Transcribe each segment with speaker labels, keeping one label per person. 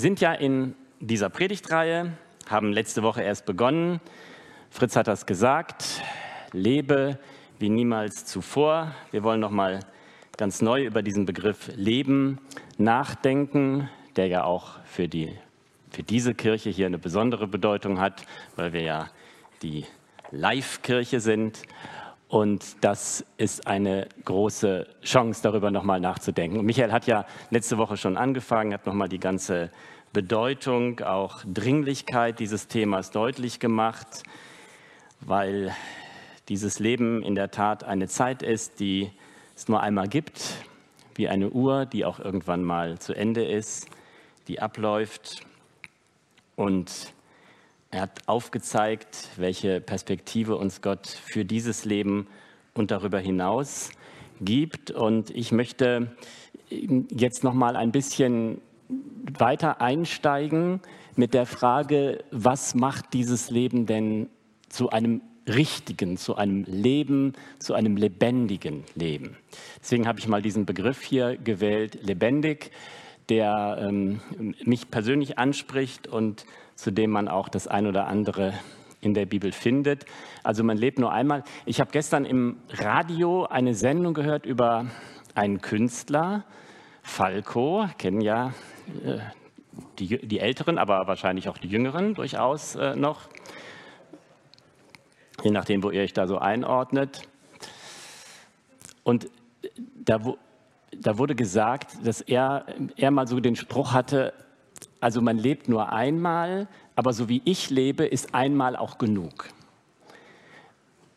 Speaker 1: Sind ja in dieser Predigtreihe, haben letzte Woche erst begonnen. Fritz hat das gesagt, lebe wie niemals zuvor. Wir wollen noch mal ganz neu über diesen Begriff Leben nachdenken, der ja auch für, die, für diese Kirche hier eine besondere Bedeutung hat, weil wir ja die Live-Kirche sind. Und das ist eine große Chance, darüber nochmal nachzudenken. Und Michael hat ja letzte Woche schon angefangen, hat nochmal die ganze Bedeutung, auch Dringlichkeit dieses Themas deutlich gemacht, weil dieses Leben in der Tat eine Zeit ist, die es nur einmal gibt, wie eine Uhr, die auch irgendwann mal zu Ende ist, die abläuft. Und er hat aufgezeigt, welche Perspektive uns Gott für dieses Leben und darüber hinaus gibt. Und ich möchte jetzt noch mal ein bisschen weiter einsteigen mit der Frage, was macht dieses Leben denn zu einem richtigen, zu einem Leben, zu einem lebendigen Leben. Deswegen habe ich mal diesen Begriff hier gewählt, lebendig, der ähm, mich persönlich anspricht und zu dem man auch das ein oder andere in der Bibel findet. Also man lebt nur einmal. Ich habe gestern im Radio eine Sendung gehört über einen Künstler, Falco, kennen ja äh, die, die, Älteren, aber wahrscheinlich auch die Jüngeren durchaus äh, noch, je nachdem, wo ihr euch da so einordnet. Und da, da wurde gesagt, dass er, er mal so den Spruch hatte, also man lebt nur einmal, aber so wie ich lebe, ist einmal auch genug.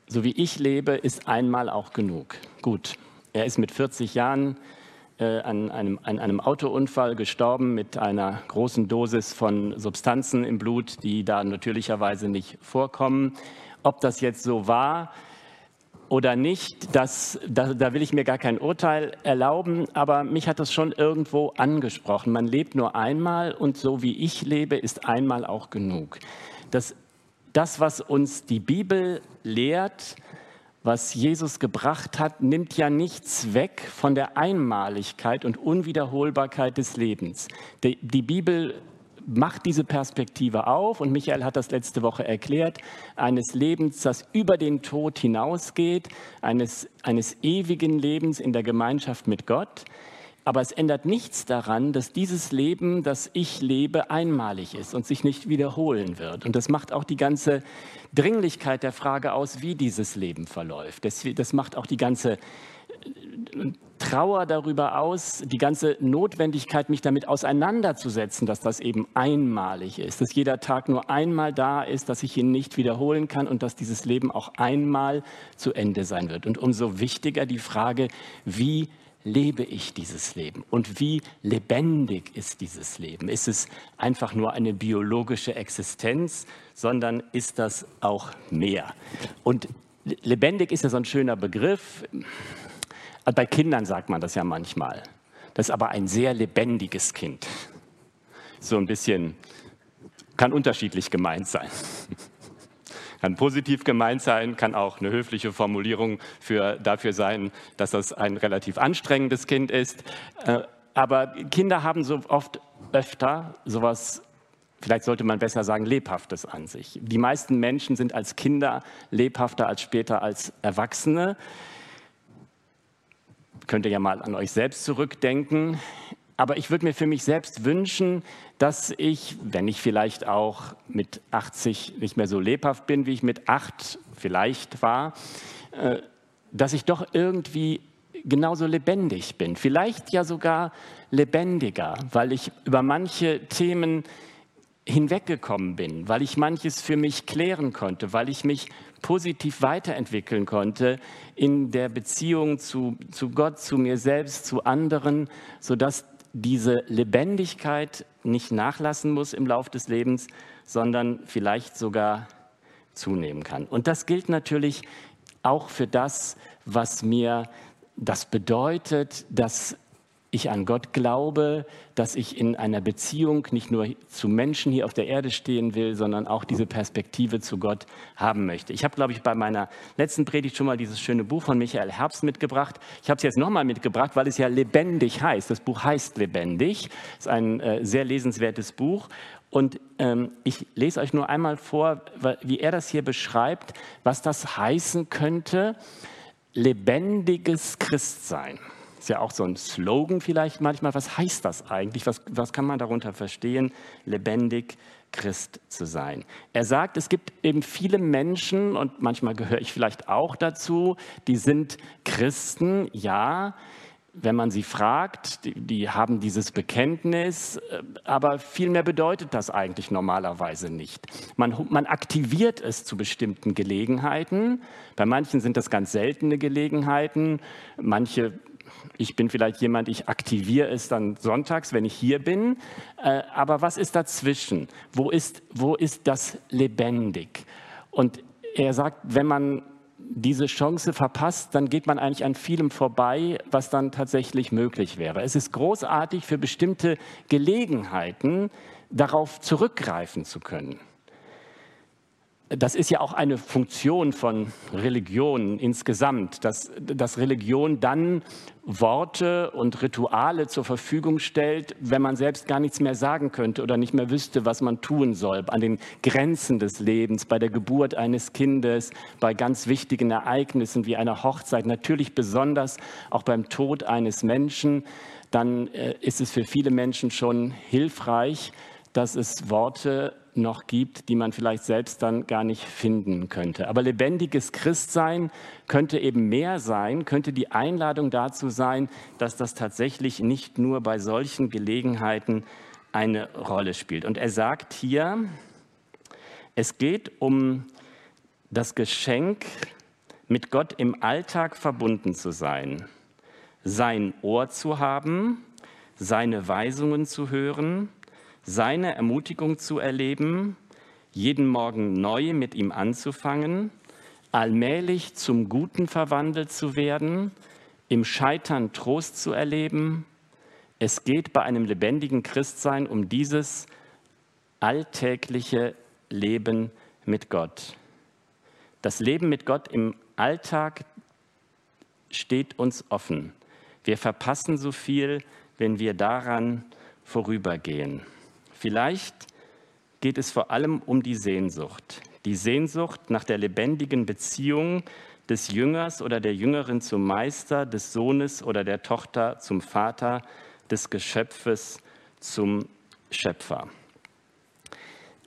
Speaker 1: So wie ich lebe, ist einmal auch genug. Gut, er ist mit 40 Jahren äh, an, einem, an einem Autounfall gestorben mit einer großen Dosis von Substanzen im Blut, die da natürlicherweise nicht vorkommen. Ob das jetzt so war oder nicht, das, da, da will ich mir gar kein Urteil erlauben, aber mich hat das schon irgendwo angesprochen. Man lebt nur einmal und so wie ich lebe, ist einmal auch genug. Das, das was uns die Bibel lehrt, was Jesus gebracht hat, nimmt ja nichts weg von der Einmaligkeit und Unwiederholbarkeit des Lebens. Die, die, Bibel macht diese Perspektive auf und Michael hat das letzte Woche erklärt, eines Lebens, das über den Tod hinausgeht, eines, eines ewigen Lebens in der Gemeinschaft mit Gott. Aber es ändert nichts daran, dass dieses Leben, das ich lebe, einmalig ist und sich nicht wiederholen wird. Und das macht auch die ganze Dringlichkeit der Frage aus, wie dieses Leben verläuft. Das, das macht auch die ganze Trauer darüber aus, die ganze Notwendigkeit, mich damit auseinanderzusetzen, dass das eben einmalig ist, dass jeder Tag nur einmal da ist, dass ich ihn nicht wiederholen kann und dass dieses Leben auch einmal zu Ende sein wird. Und umso wichtiger die Frage, wie lebe ich dieses Leben und wie lebendig ist dieses Leben? Ist es einfach nur eine biologische Existenz, sondern ist das auch mehr? Und lebendig ist ja so ein schöner Begriff. Bei Kindern sagt man das ja manchmal. Das ist aber ein sehr lebendiges Kind. So ein bisschen, kann unterschiedlich gemeint sein kann positiv gemeint sein, kann auch eine höfliche Formulierung für, dafür sein, dass das ein relativ anstrengendes Kind ist. Äh, aber Kinder haben so oft öfter sowas vielleicht sollte man besser sagen, lebhaftes an sich. Die meisten Menschen sind als Kinder lebhafter als später als Erwachsene. Könnt ihr ja mal an euch selbst zurückdenken. Aber ich würde mir für mich selbst wünschen, dass ich, wenn ich vielleicht auch mit 80 nicht mehr so lebhaft bin, wie ich mit 8 vielleicht war, äh, dass ich doch irgendwie genauso lebendig bin. Vielleicht ja sogar lebendiger, weil ich über manche Themen hinweggekommen bin, weil ich manches für mich klären konnte, weil ich mich positiv weiterentwickeln konnte in der Beziehung zu, zu Gott, zu mir selbst, zu anderen, sodass diese Lebendigkeit nicht nachlassen muss im Lauf des Lebens, sondern vielleicht sogar zunehmen kann. Und das gilt natürlich auch für das, was mir das bedeutet, dass ich an Gott glaube, dass ich in einer Beziehung nicht nur zu Menschen hier auf der Erde stehen will, sondern auch diese Perspektive zu Gott haben möchte. Ich habe, glaube ich, bei meiner letzten Predigt schon mal dieses schöne Buch von Michael Herbst mitgebracht. Ich habe es jetzt nochmal mitgebracht, weil es ja lebendig heißt. Das Buch heißt lebendig. Es ist ein äh, sehr lesenswertes Buch. Und ähm, ich lese euch nur einmal vor, wie er das hier beschreibt, was das heißen könnte, lebendiges Christsein ist ja auch so ein Slogan vielleicht manchmal. Was heißt das eigentlich? Was, was kann man darunter verstehen, lebendig Christ zu sein? Er sagt, es gibt eben viele Menschen, und manchmal gehöre ich vielleicht auch dazu, die sind Christen, ja, wenn man sie fragt, die, die, haben dieses Bekenntnis, äh, aber viel mehr bedeutet das eigentlich normalerweise nicht. Man, man aktiviert es zu bestimmten Gelegenheiten. Bei manchen sind das ganz seltene Gelegenheiten. Manche ich bin vielleicht jemand, ich aktiviere es dann sonntags, wenn ich hier bin. Äh, aber was ist dazwischen? Wo ist, wo ist das lebendig? Und er sagt, wenn man diese Chance verpasst, dann geht man eigentlich an vielem vorbei, was dann tatsächlich möglich wäre. Es ist großartig für bestimmte Gelegenheiten darauf zurückgreifen zu können das ist ja auch eine Funktion von Religion insgesamt, dass, dass Religion dann Worte und Rituale zur Verfügung stellt, wenn man selbst gar nichts mehr sagen könnte oder nicht mehr wüsste, was man tun soll, an den Grenzen des Lebens, bei der Geburt eines Kindes, bei ganz wichtigen Ereignissen wie einer Hochzeit, natürlich besonders auch beim Tod eines Menschen, dann äh, ist es für viele Menschen schon hilfreich, dass es Worte noch gibt, die man vielleicht selbst dann gar nicht finden könnte. Aber lebendiges Christsein könnte eben mehr sein, könnte die Einladung dazu sein, dass das tatsächlich nicht nur bei solchen Gelegenheiten eine Rolle spielt. Und er sagt hier, es geht um das Geschenk, mit Gott im Alltag verbunden zu sein, sein Ohr zu haben, seine Weisungen zu hören, seine Ermutigung zu erleben, jeden Morgen neu mit ihm anzufangen, allmählich zum Guten verwandelt zu werden, im Scheitern Trost zu erleben. Es geht bei einem lebendigen Christsein um dieses alltägliche Leben mit Gott. Das Leben mit Gott im Alltag steht uns offen. Wir verpassen so viel, wenn wir daran vorübergehen. Vielleicht geht es vor allem um die Sehnsucht. Die Sehnsucht nach der lebendigen Beziehung des Jüngers oder der Jüngerin zum Meister, des Sohnes oder der Tochter zum Vater, des Geschöpfes zum Schöpfer.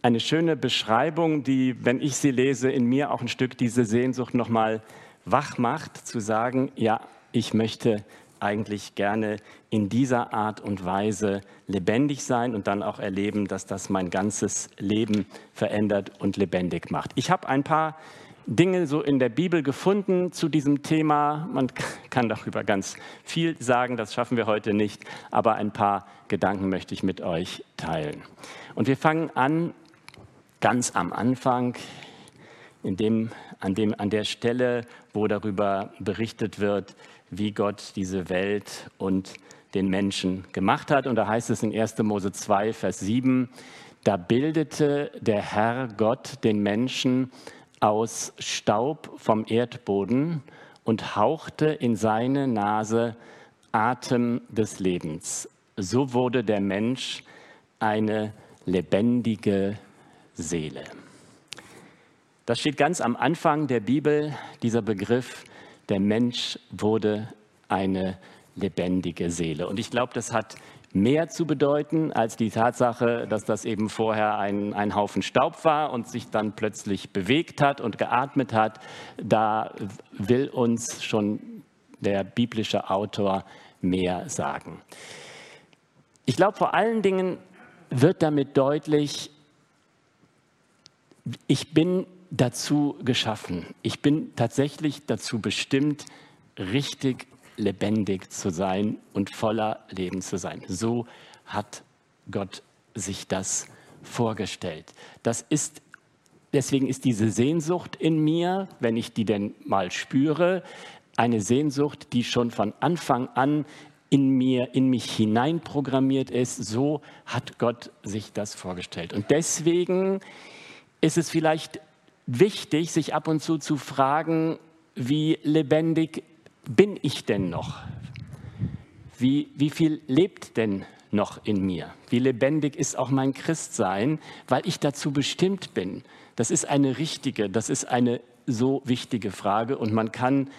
Speaker 1: Eine schöne Beschreibung, die, wenn ich sie lese, in mir auch ein Stück diese Sehnsucht nochmal wach macht, zu sagen, ja, ich möchte eigentlich gerne in dieser Art und Weise lebendig sein und dann auch erleben, dass das mein ganzes Leben verändert und lebendig macht. Ich habe ein paar Dinge so in der Bibel gefunden zu diesem Thema. Man kann darüber ganz viel sagen, das schaffen wir heute nicht, aber ein paar Gedanken möchte ich mit euch teilen. Und wir fangen an ganz am Anfang, in dem, an, dem, an der Stelle, wo darüber berichtet wird, wie Gott diese Welt und den Menschen gemacht hat. Und da heißt es in 1. Mose 2, Vers 7, da bildete der Herr Gott den Menschen aus Staub vom Erdboden und hauchte in seine Nase Atem des Lebens. So wurde der Mensch eine lebendige Seele. Das steht ganz am Anfang der Bibel, dieser Begriff der Mensch wurde eine lebendige Seele. Und ich glaube, das hat mehr zu bedeuten als die Tatsache, dass das eben vorher ein, ein Haufen Staub war und sich dann plötzlich bewegt hat und geatmet hat. Da will uns schon der biblische Autor mehr sagen. Ich glaube, vor allen Dingen wird damit deutlich, ich bin dazu geschaffen. Ich bin tatsächlich dazu bestimmt, richtig lebendig zu sein und voller Leben zu sein. So hat Gott sich das vorgestellt. Das ist deswegen ist diese Sehnsucht in mir, wenn ich die denn mal spüre, eine Sehnsucht, die schon von Anfang an in mir, in mich hineinprogrammiert ist. So hat Gott sich das vorgestellt. Und deswegen ist es vielleicht wichtig, sich ab und zu zu fragen, wie lebendig bin ich denn noch? Wie, wie viel lebt denn noch in mir? Wie lebendig ist auch mein Christsein, weil ich dazu bestimmt bin? Das ist eine richtige, das ist eine so wichtige Frage und man kann,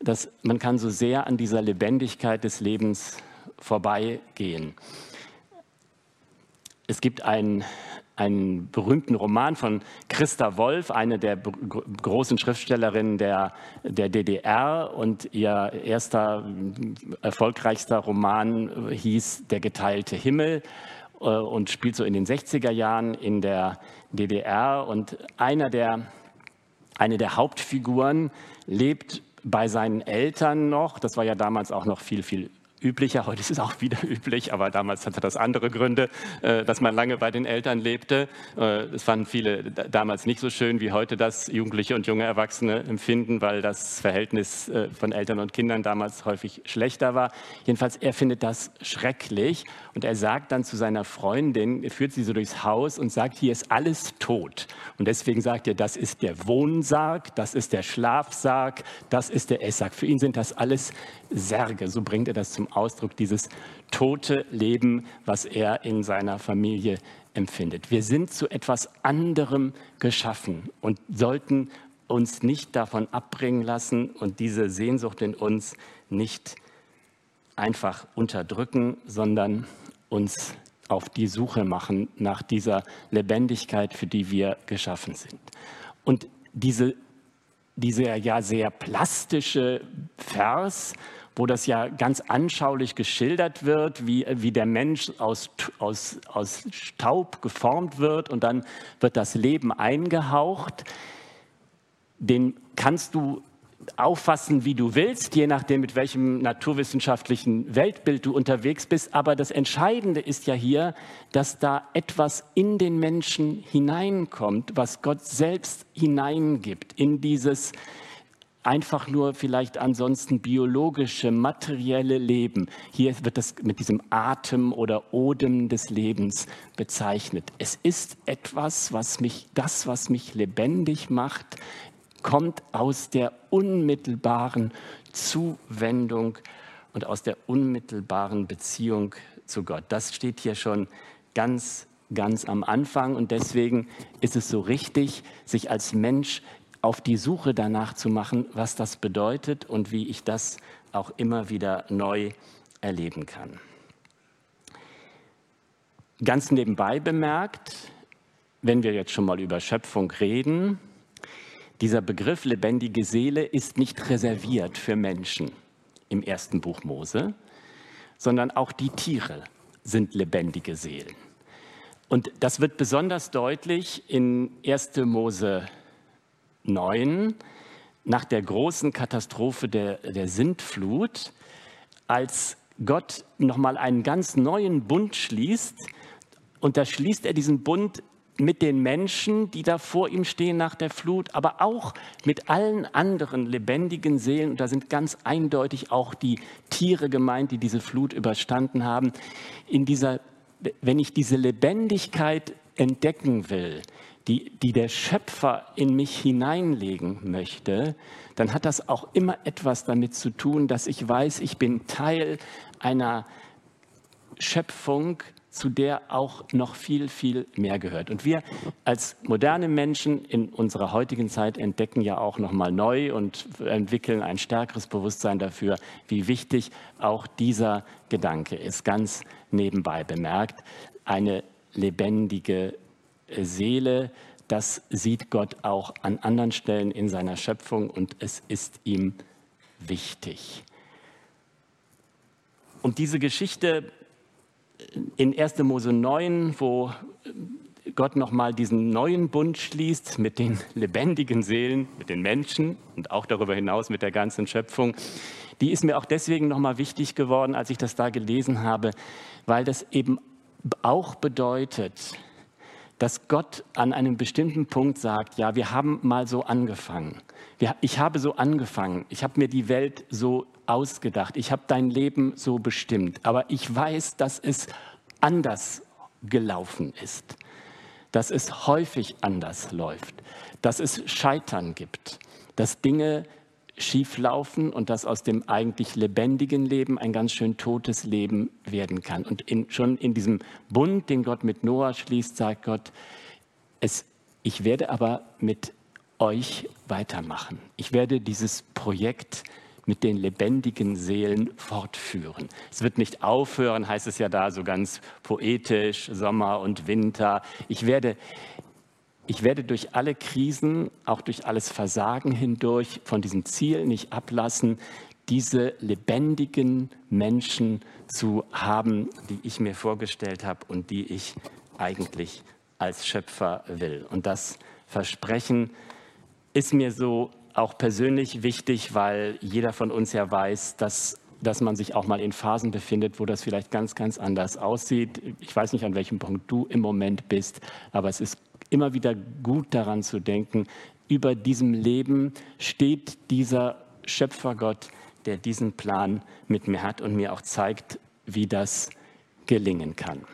Speaker 1: das, man kann so sehr an dieser Lebendigkeit des Lebens vorbeigehen. Es gibt ein, einen berühmten Roman von Christa Wolf, eine der großen Schriftstellerinnen der, der DDR. Und ihr erster, erfolgreichster Roman hieß Der geteilte Himmel äh, und spielt so in den 60er Jahren in der DDR. Und einer der, eine der Hauptfiguren lebt bei seinen Eltern noch. Das war ja damals auch noch viel, viel üblicher. Heute ist es auch wieder üblich, aber damals hatte das andere Gründe, äh, dass man lange bei den Eltern lebte. Äh, das fanden viele damals nicht so schön, wie heute das Jugendliche und junge Erwachsene empfinden, weil das Verhältnis äh, von Eltern und Kindern damals häufig schlechter war. Jedenfalls, er findet das schrecklich und er sagt dann zu seiner Freundin, führt sie so durchs Haus und sagt, hier ist alles tot. Und deswegen sagt er, das ist der Wohnsarg, das ist der Schlafsarg, das ist der Essarg. Für ihn sind das alles Särge. So bringt er das zum Ausdruck, dieses tote Leben, was er in seiner Familie empfindet. Wir sind zu etwas anderem geschaffen und sollten uns nicht davon abbringen lassen und diese Sehnsucht in uns nicht einfach unterdrücken, sondern uns auf die Suche machen nach dieser Lebendigkeit, für die wir geschaffen sind. Und diese, dieser ja sehr plastische Vers wo das ja ganz anschaulich geschildert wird, wie, wie der Mensch aus, aus, aus Staub geformt wird und dann wird das Leben eingehaucht. Den kannst du auffassen, wie du willst, je nachdem, mit welchem naturwissenschaftlichen Weltbild du unterwegs bist. Aber das Entscheidende ist ja hier, dass da etwas in den Menschen hineinkommt, was Gott selbst hineingibt in dieses einfach nur vielleicht ansonsten biologische, materielle Leben. Hier wird das mit diesem Atem oder Odem des Lebens bezeichnet. Es ist etwas, was mich, das, was mich lebendig macht, kommt aus der unmittelbaren Zuwendung und aus der unmittelbaren Beziehung zu Gott. Das steht hier schon ganz ganz am Anfang und deswegen ist es so richtig, sich als Mensch auf die Suche danach zu machen, was das bedeutet und wie ich das auch immer wieder neu erleben kann. Ganz nebenbei bemerkt, wenn wir jetzt schon mal über Schöpfung reden, dieser Begriff lebendige Seele ist nicht reserviert für Menschen im ersten Buch Mose, sondern auch die Tiere sind lebendige Seelen. Und das wird besonders deutlich in 1. Mose 9, nach der großen Katastrophe der, der Sintflut, als Gott nochmal einen ganz neuen Bund schließt. Und da schließt er diesen Bund mit den Menschen, die da vor ihm stehen nach der Flut, aber auch mit allen anderen lebendigen Seelen. Und da sind ganz eindeutig auch die Tiere gemeint, die diese Flut überstanden haben. In dieser, wenn ich diese Lebendigkeit entdecken will, die, die der Schöpfer in mich hineinlegen möchte, dann hat das auch immer etwas damit zu tun, dass ich weiß, ich bin Teil einer Schöpfung, zu der auch noch viel, viel mehr gehört. Und wir als moderne Menschen in unserer heutigen Zeit entdecken ja auch noch mal neu und entwickeln ein stärkeres Bewusstsein dafür, wie wichtig auch dieser Gedanke ist. Ganz nebenbei bemerkt, eine lebendige Seele, das sieht Gott auch an anderen Stellen in seiner Schöpfung und es ist ihm wichtig. Und diese Geschichte in 1. Mose 9, wo Gott nochmal diesen neuen Bund schließt mit den lebendigen Seelen, mit den Menschen und auch darüber hinaus mit der ganzen Schöpfung, die ist mir auch deswegen nochmal wichtig geworden, als ich das da gelesen habe, weil das eben auch bedeutet, dass Gott an einem bestimmten Punkt sagt, ja, wir haben mal so angefangen. Ich habe so angefangen. Ich habe mir die Welt so ausgedacht, ich habe dein Leben so bestimmt, aber ich weiß, dass es anders gelaufen ist, dass es häufig anders läuft, dass es Scheitern gibt, dass Dinge schieflaufen und dass aus dem eigentlich lebendigen Leben ein ganz schön totes Leben werden kann. Und in, schon in diesem Bund, den Gott mit Noah schließt, sagt Gott, es, ich werde aber mit euch weitermachen. Ich werde dieses Projekt mit den lebendigen Seelen fortführen. Es wird nicht aufhören, heißt es ja da so ganz poetisch, Sommer und Winter. Ich werde, ich werde durch alle Krisen, auch durch alles Versagen hindurch von diesem Ziel nicht ablassen, diese lebendigen Menschen zu haben, die ich mir vorgestellt habe und die ich eigentlich als Schöpfer will. Und das Versprechen ist mir so auch persönlich wichtig, weil jeder von uns ja weiß, dass, dass man sich auch mal in Phasen befindet, wo das vielleicht ganz, ganz anders aussieht. Ich weiß nicht, an welchem Punkt du im Moment bist, aber es ist immer wieder gut daran zu denken, über diesem Leben steht dieser Schöpfergott, der diesen Plan mit mir hat und mir auch zeigt, wie das gelingen kann.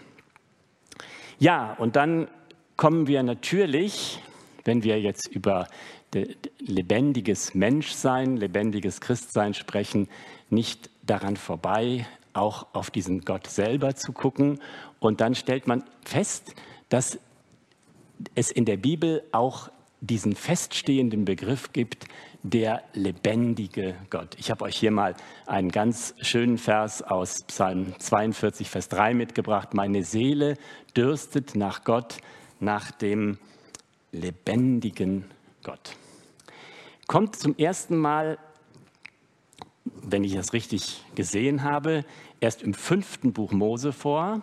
Speaker 1: Ja, und dann kommen wir natürlich, wenn wir jetzt über lebendiges Menschsein, lebendiges Christsein sprechen, nicht daran vorbei, auch auf diesen Gott selber zu gucken. Und dann stellt man fest, dass es in der Bibel auch diesen feststehenden Begriff gibt, der lebendige Gott. Ich habe euch hier mal einen ganz schönen Vers aus Psalm 42, Vers 3 mitgebracht. Meine Seele dürstet nach Gott, nach dem lebendigen Gott. Kommt zum ersten Mal, wenn ich das richtig gesehen habe, erst im fünften Buch Mose vor.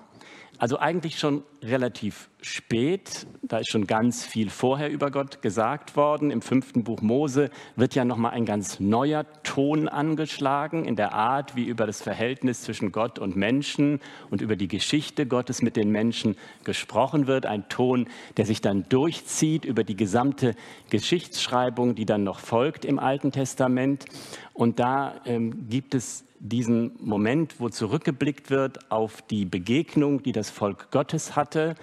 Speaker 1: Also eigentlich schon relativ spät, da ist schon ganz viel vorher über Gott gesagt worden. Im fünften Buch Mose wird ja nochmal ein ganz neuer Ton angeschlagen in der Art, wie über das Verhältnis zwischen Gott und Menschen und über die Geschichte Gottes mit den Menschen gesprochen wird. Ein Ton, der sich dann durchzieht über die gesamte Geschichtsschreibung, die dann noch folgt im Alten Testament. Und da ähm, gibt es diesen Moment, wo zurückgeblickt wird auf die Begegnung, die das Volk Gottes hatte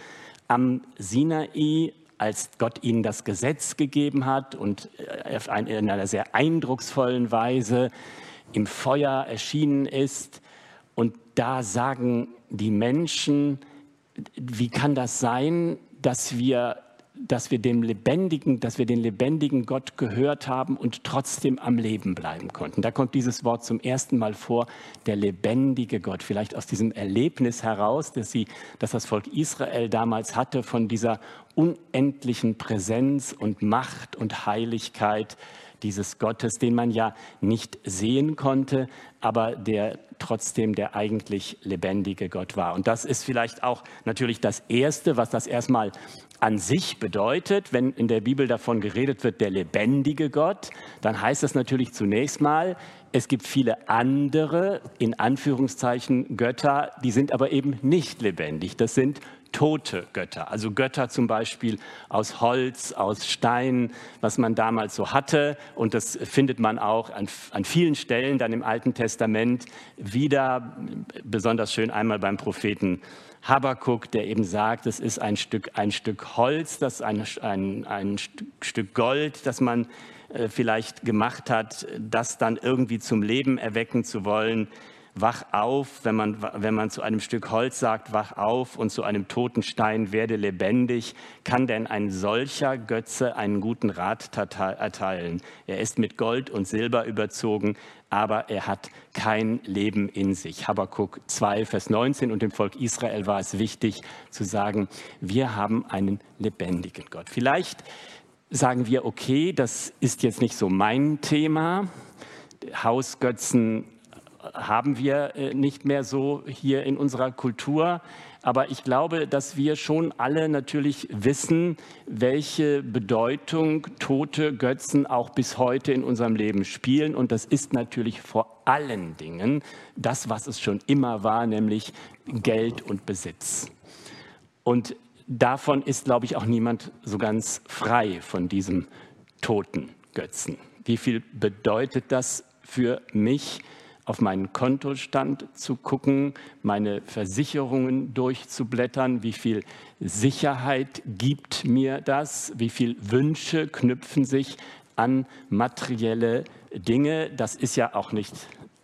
Speaker 1: am Sinai, als Gott ihnen das Gesetz gegeben hat und äh, in einer sehr eindrucksvollen Weise im Feuer erschienen ist. Und da sagen die Menschen, wie kann das sein, dass wir dass wir dem lebendigen, dass wir den lebendigen Gott gehört haben und trotzdem am Leben bleiben konnten. Da kommt dieses Wort zum ersten Mal vor, der lebendige Gott. Vielleicht aus diesem Erlebnis heraus, dass sie, dass das Volk Israel damals hatte von dieser unendlichen Präsenz und Macht und Heiligkeit dieses Gottes, den man ja nicht sehen konnte, aber der trotzdem der eigentlich lebendige Gott war. Und das ist vielleicht auch natürlich das Erste, was das erstmal an sich bedeutet, wenn in der Bibel davon geredet wird, der lebendige Gott, dann heißt das natürlich zunächst mal, es gibt viele andere, in Anführungszeichen, Götter, die sind aber eben nicht lebendig. Das sind tote Götter, also Götter zum Beispiel aus Holz, aus Stein, was man damals so hatte. Und das findet man auch an, an vielen Stellen dann im Alten Testament wieder, besonders schön einmal beim Propheten Habakuk, der eben sagt, es ist ein Stück, ein Stück Holz, das ein, ein, ein Stück Gold, das man äh, vielleicht gemacht hat, das dann irgendwie zum Leben erwecken zu wollen. Wach auf, wenn man, wenn man zu einem Stück Holz sagt, wach auf und zu einem toten Stein werde lebendig, kann denn ein solcher Götze einen guten Rat erteilen? Er ist mit Gold und Silber überzogen, aber er hat kein Leben in sich. Habakkuk 2, Vers 19 und dem Volk Israel war es wichtig zu sagen, wir haben einen lebendigen Gott. Vielleicht sagen wir, okay, das ist jetzt nicht so mein Thema. Hausgötzen haben wir äh, nicht mehr so hier in unserer Kultur. Aber ich glaube, dass wir schon alle natürlich wissen, welche Bedeutung tote Götzen auch bis heute in unserem Leben spielen. Und das ist natürlich vor allen Dingen das, was es schon immer war, nämlich Geld und Besitz. Und davon ist, glaube ich, auch niemand so ganz frei von diesem toten Götzen. Wie viel bedeutet das für mich? Auf meinen Kontostand zu gucken, meine Versicherungen durchzublättern, wie viel Sicherheit gibt mir das, wie viel Wünsche knüpfen sich an materielle Dinge. Das ist ja auch nicht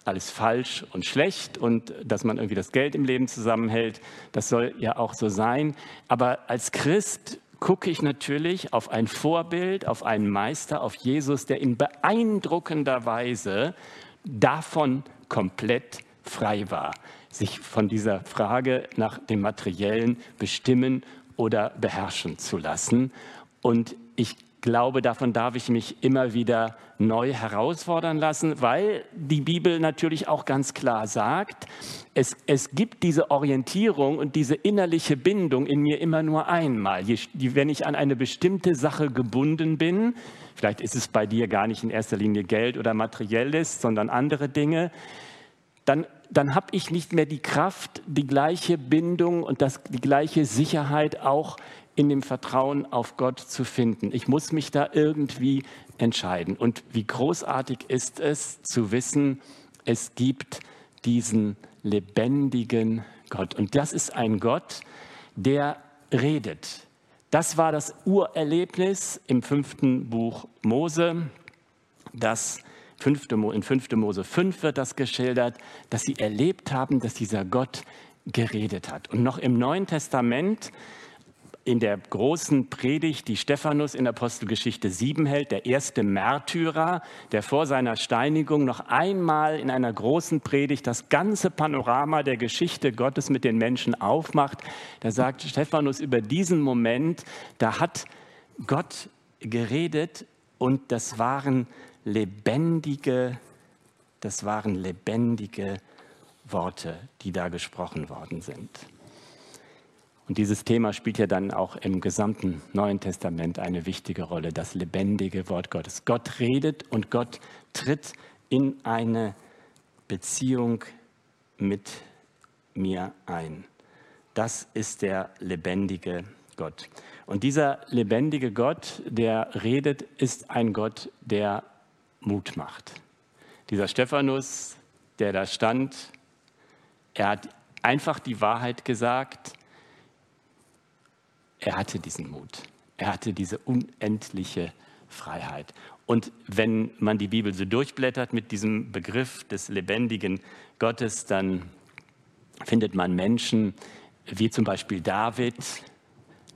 Speaker 1: alles falsch und schlecht und dass man irgendwie das Geld im Leben zusammenhält, das soll ja auch so sein. Aber als Christ gucke ich natürlich auf ein Vorbild, auf einen Meister, auf Jesus, der in beeindruckender Weise davon komplett frei war, sich von dieser Frage nach dem Materiellen bestimmen oder beherrschen zu lassen. Und ich glaube, davon darf ich mich immer wieder neu herausfordern lassen, weil die Bibel natürlich auch ganz klar sagt, es, es gibt diese Orientierung und diese innerliche Bindung in mir immer nur einmal. wenn ich an eine bestimmte Sache gebunden bin, vielleicht ist es bei dir gar nicht in erster Linie Geld oder Materielles, sondern andere Dinge, dann, dann habe ich nicht mehr die Kraft, die gleiche Bindung und das, die gleiche Sicherheit auch in dem Vertrauen auf Gott zu finden. Ich muss mich da irgendwie entscheiden. Und wie großartig ist es zu wissen, es gibt diesen lebendigen Gott. Und das ist ein Gott, der redet. Das war das Urerlebnis im fünften Buch Mose. Das fünfte, in 5. Mose 5 wird das geschildert, dass sie erlebt haben, dass dieser Gott geredet hat. Und noch im Neuen Testament in der großen Predigt, die Stephanus in Apostelgeschichte 7 hält, der erste Märtyrer, der vor seiner Steinigung noch einmal in einer großen Predigt das ganze Panorama der Geschichte Gottes mit den Menschen aufmacht. Da sagt Stephanus über diesen Moment, da hat Gott geredet und das waren lebendige, das waren lebendige Worte, die da gesprochen worden sind. Und dieses Thema spielt ja dann auch im gesamten Neuen Testament eine wichtige Rolle, das lebendige Wort Gottes. Gott redet und Gott tritt in eine Beziehung mit mir ein. Das ist der lebendige Gott. Und dieser lebendige Gott, der redet, ist ein Gott, der Mut macht. Dieser Stephanus, der da stand, er hat einfach die Wahrheit gesagt er hatte diesen Mut. Er hatte diese unendliche Freiheit. Und wenn man die Bibel so durchblättert mit diesem Begriff des lebendigen Gottes, dann findet man Menschen wie zum Beispiel David,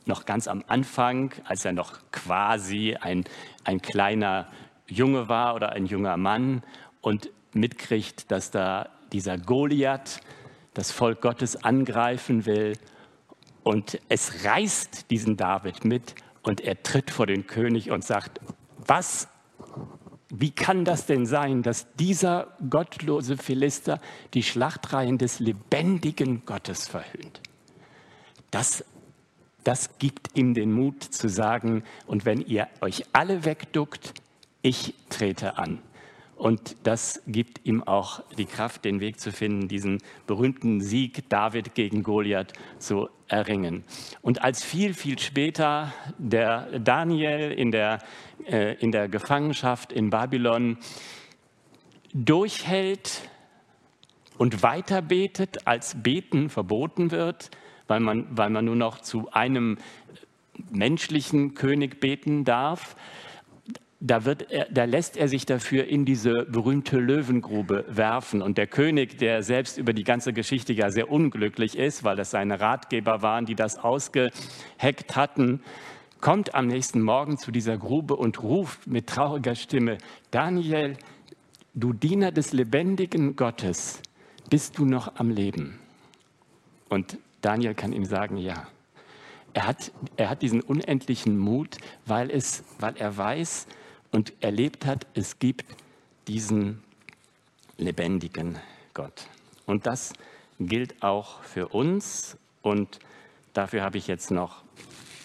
Speaker 1: noch ganz am Anfang, als er noch quasi ein, ein kleiner Junge war oder ein junger Mann und mitkriegt, dass da dieser Goliath das Volk Gottes angreifen will und es reißt diesen David mit und er tritt vor den König und sagt, was, wie kann das denn sein, dass dieser gottlose Philister die Schlachtreihen des lebendigen Gottes verhöhnt? Das, das gibt ihm den Mut zu sagen, und wenn ihr euch alle wegduckt, ich trete an. Und das gibt ihm auch die Kraft, den Weg zu finden, diesen berühmten Sieg David gegen Goliath zu erringen. Und als viel, viel später der Daniel in der, äh, in der Gefangenschaft in Babylon durchhält und weiter betet, als Beten verboten wird, weil man, weil man nur noch zu einem menschlichen König beten darf, da, wird er, da lässt er sich dafür in diese berühmte Löwengrube werfen. Und der König, der selbst über die ganze Geschichte ja sehr unglücklich ist, weil das seine Ratgeber waren, die das ausgeheckt hatten, kommt am nächsten Morgen zu dieser Grube und ruft mit trauriger Stimme, Daniel, du Diener des lebendigen Gottes, bist du noch am Leben? Und Daniel kann ihm sagen, ja. Er hat, er hat diesen unendlichen Mut, weil, es, weil er weiß, und erlebt hat, es gibt diesen lebendigen Gott. Und das gilt auch für uns. Und dafür habe ich jetzt noch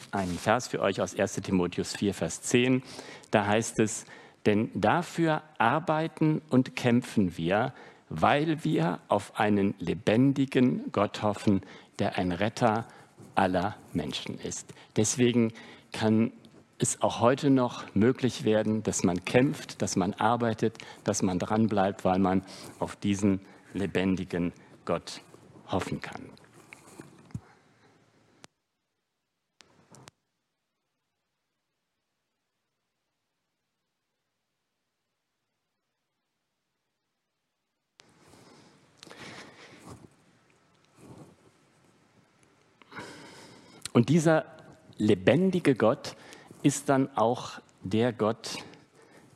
Speaker 1: einen Vers für euch aus 1 Timotheus 4, Vers 10. Da heißt es, denn dafür arbeiten und kämpfen wir, weil wir auf einen lebendigen Gott hoffen, der ein Retter aller Menschen ist. Deswegen kann es auch heute noch möglich werden, dass man kämpft, dass man arbeitet, dass man dranbleibt, weil man auf diesen lebendigen Gott hoffen kann. Und dieser lebendige Gott ist dann auch der Gott,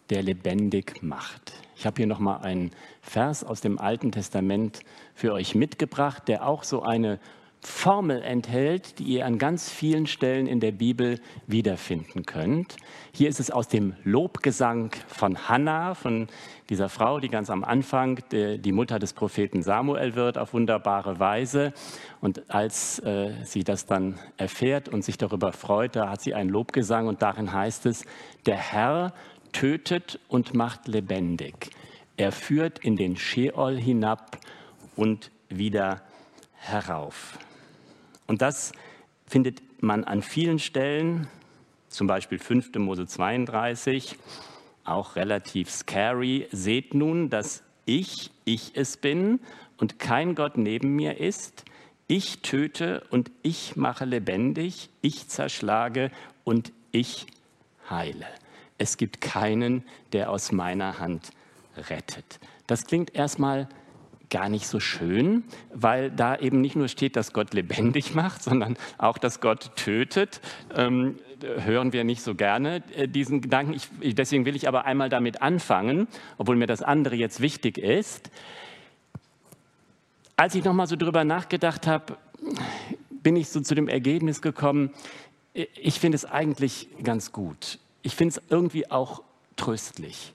Speaker 1: der lebendig macht. Ich habe hier noch mal einen Vers aus dem Alten Testament für euch mitgebracht, der auch so eine Formel enthält, die ihr an ganz vielen Stellen in der Bibel wiederfinden könnt. Hier ist es aus dem Lobgesang von Hannah, von dieser Frau, die ganz am Anfang die Mutter des Propheten Samuel wird, auf wunderbare Weise. Und als äh, sie das dann erfährt und sich darüber freut, da hat sie einen Lobgesang und darin heißt es, der Herr tötet und macht lebendig. Er führt in den Sheol hinab und wieder herauf. Und das findet man an vielen Stellen, zum Beispiel 5. Mose 32, auch relativ scary. Seht nun, dass ich, ich es bin und kein Gott neben mir ist. Ich töte und ich mache lebendig, ich zerschlage und ich heile. Es gibt keinen, der aus meiner Hand rettet. Das klingt erstmal gar nicht so schön, weil da eben nicht nur steht, dass Gott lebendig macht, sondern auch, dass Gott tötet. Ähm, hören wir nicht so gerne äh, diesen Gedanken. Ich, deswegen will ich aber einmal damit anfangen, obwohl mir das andere jetzt wichtig ist. Als ich nochmal so drüber nachgedacht habe, bin ich so zu dem Ergebnis gekommen, ich finde es eigentlich ganz gut. Ich finde es irgendwie auch tröstlich,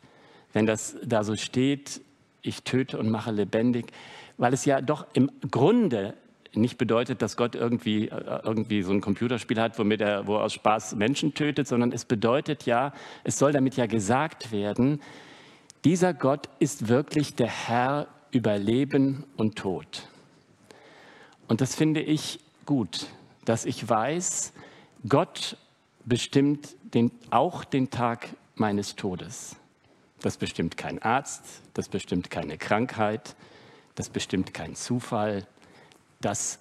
Speaker 1: wenn das da so steht, ich töte und mache lebendig, weil es ja doch im Grunde nicht bedeutet, dass Gott irgendwie, äh, irgendwie so ein Computerspiel hat, womit er, wo er aus Spaß Menschen tötet, sondern es bedeutet ja, es soll damit ja gesagt werden, dieser Gott ist wirklich der Herr über Leben und Tod. Und das finde ich gut, dass ich weiß, Gott bestimmt den, auch den Tag meines Todes. Das bestimmt kein Arzt, das bestimmt keine Krankheit, das bestimmt kein Zufall. Das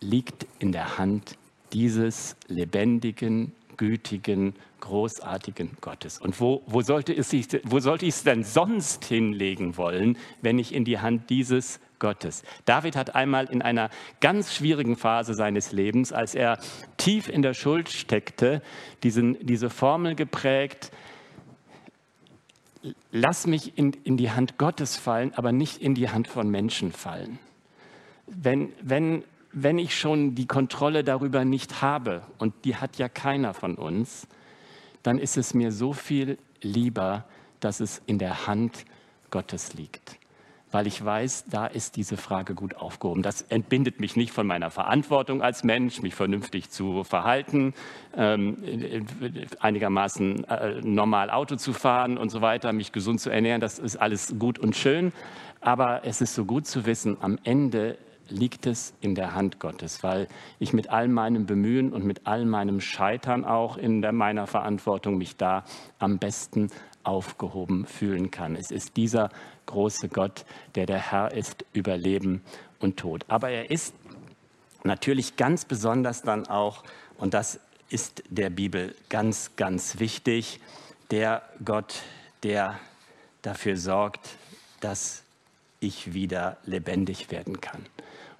Speaker 1: liegt in der Hand dieses lebendigen, gütigen, großartigen Gottes. Und wo, wo, sollte ich es denn sonst hinlegen wollen, wenn nicht in die Hand dieses Gottes? David hat einmal in einer ganz schwierigen Phase seines Lebens, als er tief in der Schuld steckte, diesen, diese Formel geprägt, lass mich in, in die Hand Gottes fallen, aber nicht in die Hand von Menschen fallen. Wenn, wenn, wenn ich schon die Kontrolle darüber nicht habe, und die hat ja keiner von uns, dann ist es mir so viel lieber, dass es in der Hand Gottes liegt weil ich weiß, da ist diese Frage gut aufgehoben. Das entbindet mich nicht von meiner Verantwortung als Mensch, mich vernünftig zu verhalten, ähm, einigermaßen äh, normal Auto zu fahren und so weiter, mich gesund zu ernähren. Das ist alles gut und schön. Aber es ist so gut zu wissen, am Ende liegt es in der Hand Gottes, weil ich mit all meinem Bemühen und mit all meinem Scheitern auch in meiner Verantwortung mich da am besten aufgehoben fühlen kann. Es ist dieser große Gott, der der Herr ist über Leben und Tod. Aber er ist natürlich ganz besonders dann auch, und das ist der Bibel ganz, ganz wichtig, der Gott, der dafür sorgt, dass ich wieder lebendig werden kann.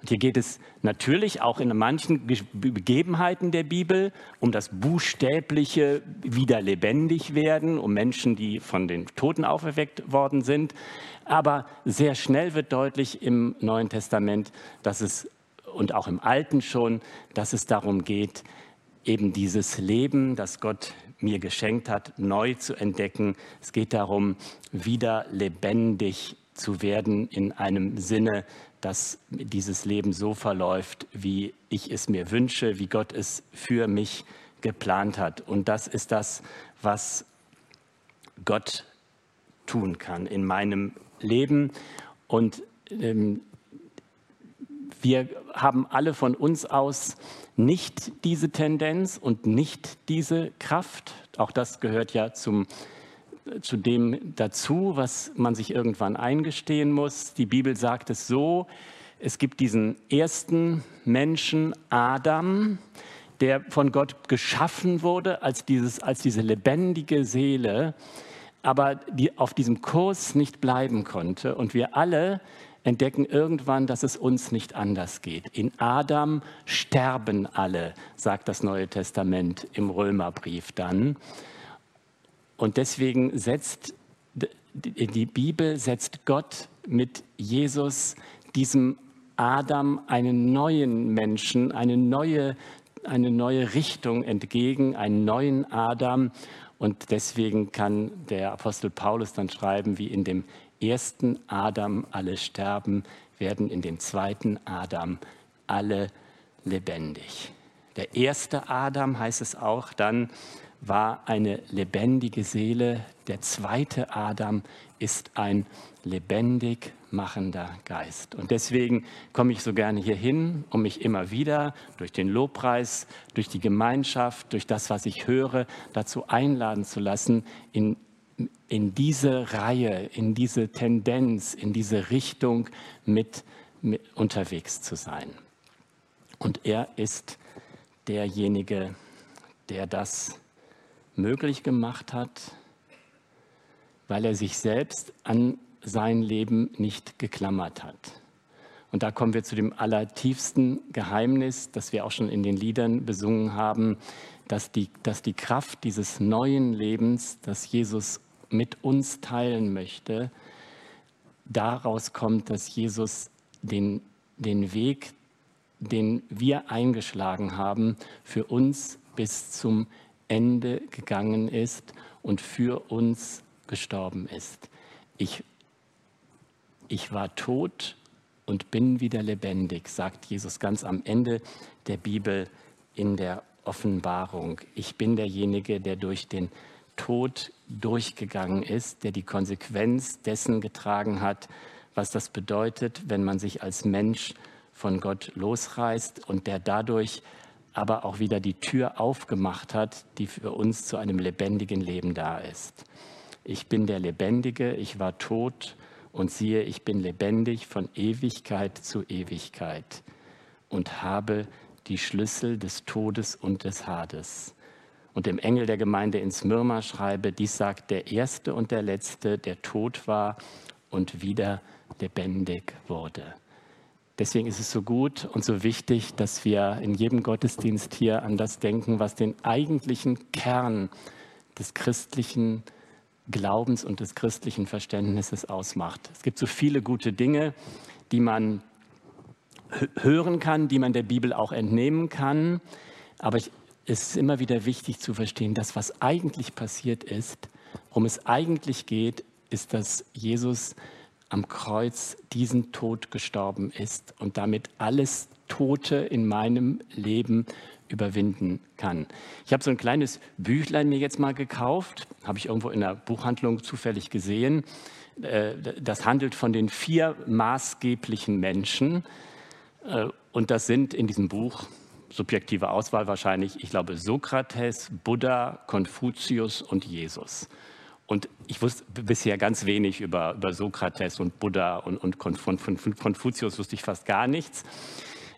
Speaker 1: Hier geht es natürlich auch in manchen Begebenheiten der Bibel um das buchstäbliche wieder lebendig werden, um Menschen, die von den Toten auferweckt worden sind. Aber sehr schnell wird deutlich im Neuen Testament, dass es und auch im Alten schon, dass es darum geht, eben dieses Leben, das Gott mir geschenkt hat, neu zu entdecken. Es geht darum, wieder lebendig zu werden in einem Sinne, dass dieses Leben so verläuft, wie ich es mir wünsche, wie Gott es für mich geplant hat. Und das ist das, was Gott tun kann in meinem Leben. Und ähm, wir haben alle von uns aus nicht diese Tendenz und nicht diese Kraft. Auch das gehört ja zum, zu dem dazu, was man sich irgendwann eingestehen muss. Die Bibel sagt es so, es gibt diesen ersten Menschen, Adam, der von Gott geschaffen wurde als, dieses, als diese lebendige Seele, aber die auf diesem Kurs nicht bleiben konnte. Und wir alle entdecken irgendwann, dass es uns nicht anders geht. In Adam sterben alle, sagt das Neue Testament im Römerbrief dann. Und deswegen setzt die Bibel setzt Gott mit Jesus diesem Adam einen neuen Menschen, eine neue, eine neue Richtung entgegen, einen neuen Adam. Und deswegen kann der Apostel Paulus dann schreiben, wie in dem ersten Adam alle sterben, werden in dem zweiten Adam alle lebendig. Der erste Adam, heißt es auch dann, war eine lebendige Seele. Der zweite Adam ist ein lebendig machender Geist. Und deswegen komme ich so gerne hier hin, um mich immer wieder durch den Lobpreis, durch die Gemeinschaft, durch das, was ich höre, dazu einladen zu lassen, in, in diese Reihe, in diese Tendenz, in diese Richtung mit, mit unterwegs zu sein. Und er ist derjenige, der das möglich gemacht hat, weil er sich selbst an sein Leben nicht geklammert hat. Und da kommen wir zu dem allertiefsten Geheimnis, das wir auch schon in den Liedern besungen haben, dass die, dass die Kraft dieses neuen Lebens, das Jesus mit uns teilen möchte, daraus kommt, dass Jesus den, den Weg, den wir eingeschlagen haben, für uns bis zum Ende gegangen ist und für uns gestorben ist. Ich ich war tot und bin wieder lebendig, sagt Jesus ganz am Ende der Bibel in der Offenbarung. Ich bin derjenige, der durch den Tod durchgegangen ist, der die Konsequenz dessen getragen hat, was das bedeutet, wenn man sich als Mensch von Gott losreißt und der dadurch aber auch wieder die Tür aufgemacht hat, die für uns zu einem lebendigen Leben da ist. Ich bin der Lebendige, ich war tot und siehe, ich bin lebendig von Ewigkeit zu Ewigkeit und habe die Schlüssel des Todes und des Hades. Und dem Engel der Gemeinde in Smyrna schreibe, dies sagt der Erste und der Letzte, der tot war und wieder lebendig wurde. Deswegen ist es so gut und so wichtig, dass wir in jedem Gottesdienst hier an das denken, was den eigentlichen Kern des christlichen Glaubens und des christlichen Verständnisses ausmacht. Es gibt so viele gute Dinge, die man hören kann, die man der Bibel auch entnehmen kann. Aber es ist immer wieder wichtig zu verstehen, dass was eigentlich passiert ist, worum es eigentlich geht, ist, dass Jesus am Kreuz diesen Tod gestorben ist und damit alles Tote in meinem Leben überwinden kann. Ich habe so ein kleines Büchlein mir jetzt mal gekauft, habe ich irgendwo in der Buchhandlung zufällig gesehen. Äh, das handelt von den vier maßgeblichen Menschen. Äh, und das sind in diesem Buch, subjektive Auswahl wahrscheinlich, ich glaube Sokrates, Buddha, Konfuzius und Jesus. Und ich wusste bisher ganz wenig über, über Sokrates und Buddha und, und von, von, von Konfuzius wusste ich fast gar nichts.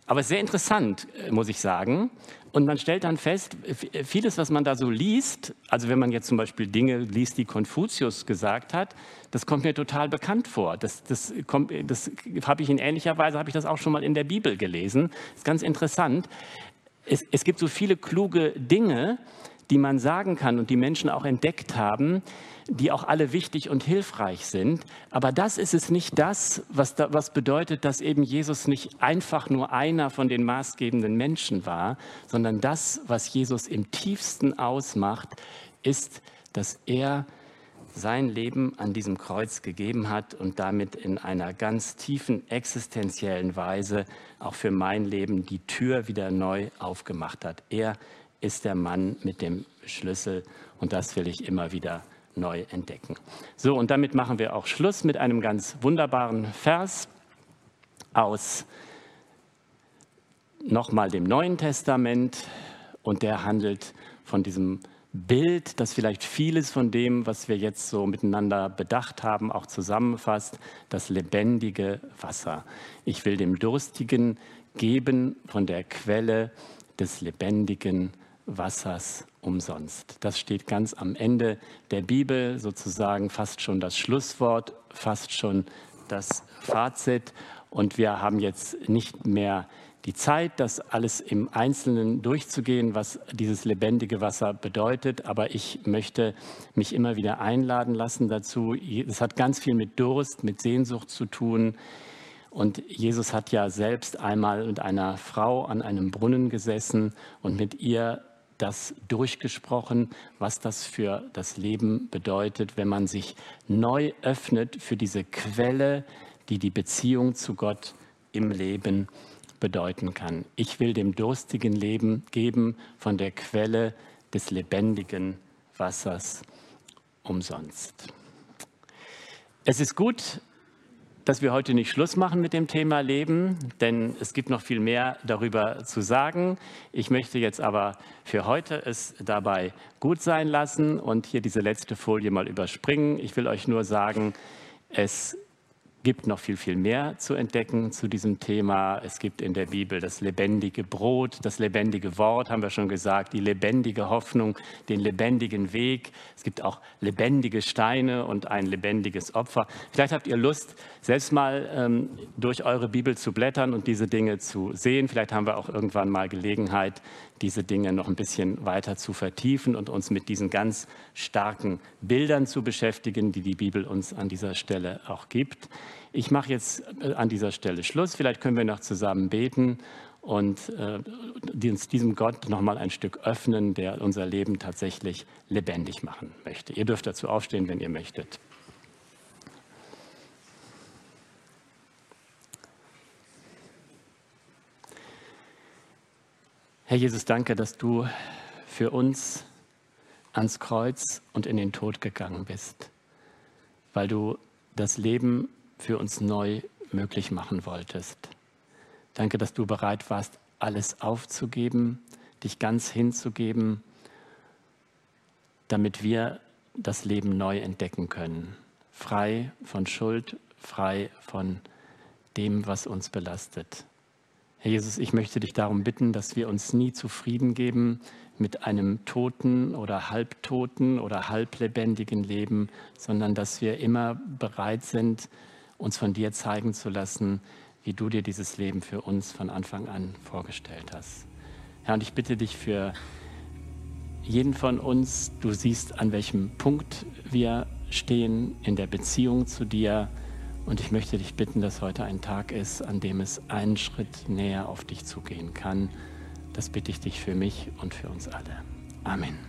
Speaker 1: Aber sehr interessant, äh, muss ich sagen. Und man stellt dann fest, vieles, was man da so liest, also wenn man jetzt zum Beispiel Dinge liest, die Konfuzius gesagt hat, das kommt mir total bekannt vor. Das, das, das habe ich in ähnlicher Weise, habe ich das auch schon mal in der Bibel gelesen. Ist ganz interessant. Es, es gibt so viele kluge Dinge, die man sagen kann und die Menschen auch entdeckt haben, die auch alle wichtig und hilfreich sind. Aber das ist es nicht das, was, da, was bedeutet, dass eben Jesus nicht einfach nur einer von den maßgebenden Menschen war, sondern das, was Jesus im tiefsten ausmacht, ist, dass er sein Leben an diesem Kreuz gegeben hat und damit in einer ganz tiefen existenziellen Weise auch für mein Leben die Tür wieder neu aufgemacht hat. Er ist der Mann mit dem Schlüssel und das will ich immer wieder neu entdecken. So, und damit machen wir auch Schluss mit einem ganz wunderbaren Vers aus nochmal dem Neuen Testament und der handelt von diesem Bild, das vielleicht vieles von dem, was wir jetzt so miteinander bedacht haben, auch zusammenfasst, das lebendige Wasser. Ich will dem Durstigen geben von der Quelle des lebendigen Wassers umsonst. Das steht ganz am Ende der Bibel, sozusagen fast schon das Schlusswort, fast schon das Fazit. Und wir haben jetzt nicht mehr die Zeit, das alles im Einzelnen durchzugehen, was dieses lebendige Wasser bedeutet. Aber ich möchte mich immer wieder einladen lassen dazu. Es hat ganz viel mit Durst, mit Sehnsucht zu tun. Und Jesus hat ja selbst einmal mit einer Frau an einem Brunnen gesessen und mit ihr das durchgesprochen, was das für das Leben bedeutet, wenn man sich neu öffnet für diese Quelle, die die Beziehung zu Gott im Leben bedeuten kann. Ich will dem durstigen Leben geben von der Quelle des lebendigen Wassers umsonst. Es ist gut, dass wir heute nicht Schluss machen mit dem Thema Leben, denn es gibt noch viel mehr darüber zu sagen. Ich möchte jetzt aber für heute es dabei gut sein lassen und hier diese letzte Folie mal überspringen. Ich will euch nur sagen, es gibt noch viel, viel mehr zu entdecken zu diesem Thema. Es gibt in der Bibel das lebendige Brot, das lebendige Wort, haben wir schon gesagt, die lebendige Hoffnung, den lebendigen Weg. Es gibt auch lebendige Steine und ein lebendiges Opfer. Vielleicht habt ihr Lust, selbst mal ähm, durch eure Bibel zu blättern und diese Dinge zu sehen. Vielleicht haben wir auch irgendwann mal Gelegenheit, diese Dinge noch ein bisschen weiter zu vertiefen und uns mit diesen ganz starken Bildern zu beschäftigen, die die Bibel uns an dieser Stelle auch gibt. Ich mache jetzt äh, an dieser Stelle Schluss. Vielleicht können wir noch zusammen beten und äh, diesem Gott noch mal ein Stück öffnen, der unser Leben tatsächlich lebendig machen möchte. Ihr dürft dazu aufstehen, wenn ihr möchtet. Herr Jesus, danke, dass du für uns ans Kreuz und in den Tod gegangen bist, weil du das Leben für uns neu möglich machen wolltest. Danke, dass du bereit warst, alles aufzugeben, dich ganz hinzugeben, damit wir das Leben neu entdecken können. Frei von Schuld, frei von dem, was uns belastet. Herr Jesus, ich möchte dich darum bitten, dass wir uns nie zufrieden geben mit einem toten oder halbtoten oder halblebendigen Leben, sondern dass wir immer bereit sind, uns von dir zeigen zu lassen, wie du dir dieses Leben für uns von Anfang an vorgestellt hast. Herr, und ich bitte dich für jeden von uns, du siehst, an welchem Punkt wir stehen in der Beziehung zu dir und ich möchte dich bitten, dass heute ein Tag ist, an dem es einen Schritt näher auf dich zugehen kann. Das bitte ich dich für mich und für uns alle. Amen.